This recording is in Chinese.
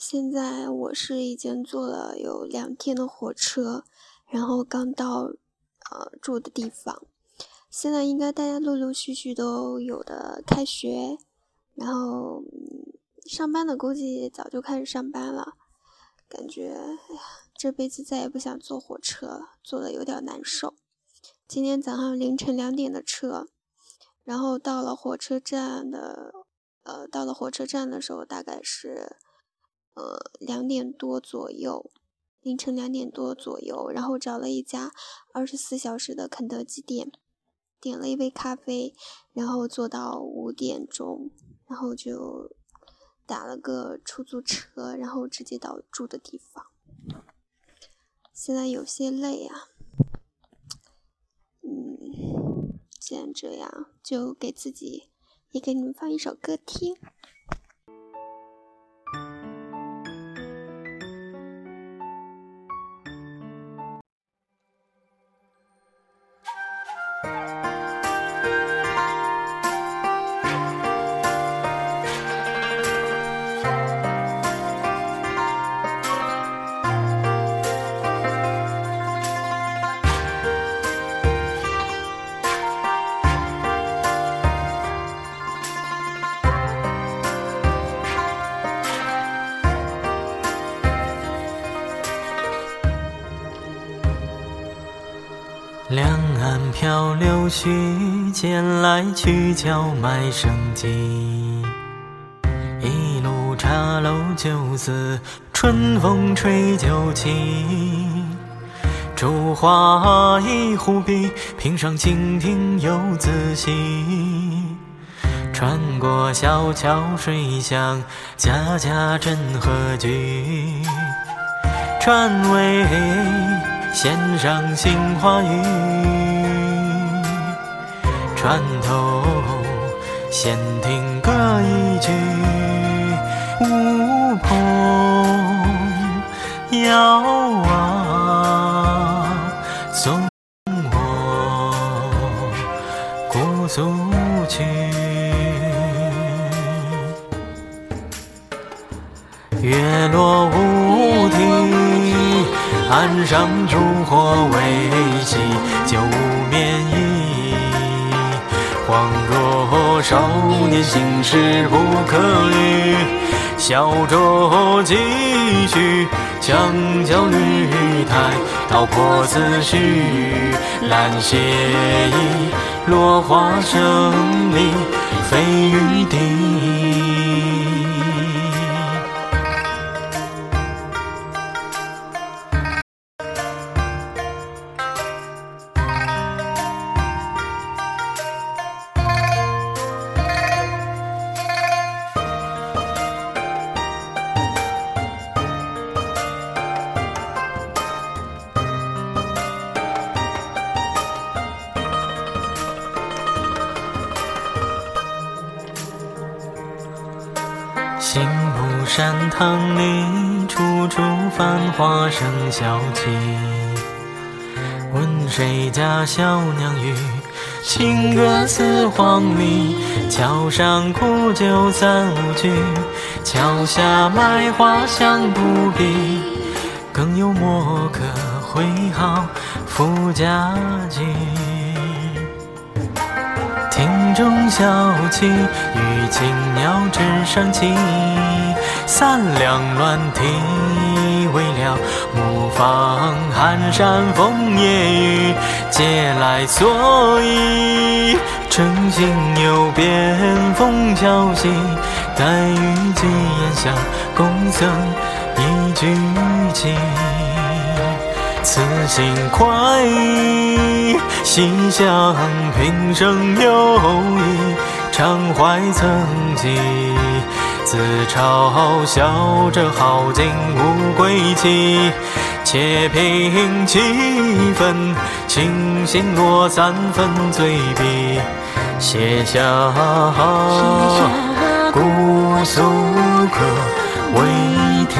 现在我是已经坐了有两天的火车，然后刚到呃住的地方。现在应该大家陆陆续续都有的开学，然后上班的估计早就开始上班了。感觉哎呀，这辈子再也不想坐火车了，坐的有点难受。今天早上凌晨两点的车，然后到了火车站的，呃，到了火车站的时候大概是，呃，两点多左右，凌晨两点多左右，然后找了一家二十四小时的肯德基店，点了一杯咖啡，然后坐到五点钟，然后就打了个出租车，然后直接到住的地方。现在有些累啊。嗯既然这样，就给自己也给你们放一首歌听。两岸漂流须，间来曲脚卖生计。一路茶楼酒肆，春风吹酒旗。烛花一壶笔，平上蜻蜓游子兮。穿过小桥水乡，家家真和居。船尾。弦上杏花雨，船头闲听歌一曲，乌篷遥望送我姑苏去，月落乌岸上烛火未熄，酒眠意。恍若少年心事不可语，小酌几许，墙角绿苔，道破思绪。兰歇意，落花生里，飞雨滴。刑部山堂里，处处繁华生萧气。问谁家小娘语？情歌似黄鹂。桥上苦酒三五句，桥下卖花香扑鼻。更有墨客挥毫赋佳句。中小憩，与青鸟枝上栖。三两乱啼，未了牧房寒山风夜雨，借来蓑衣。乘兴游边风萧息，待雨季檐下，共赠一句情。此心快意，心向平生有意，常怀曾记。自嘲笑着好景无归期，且凭气氛，清醒落三分醉笔，写下姑苏客为题。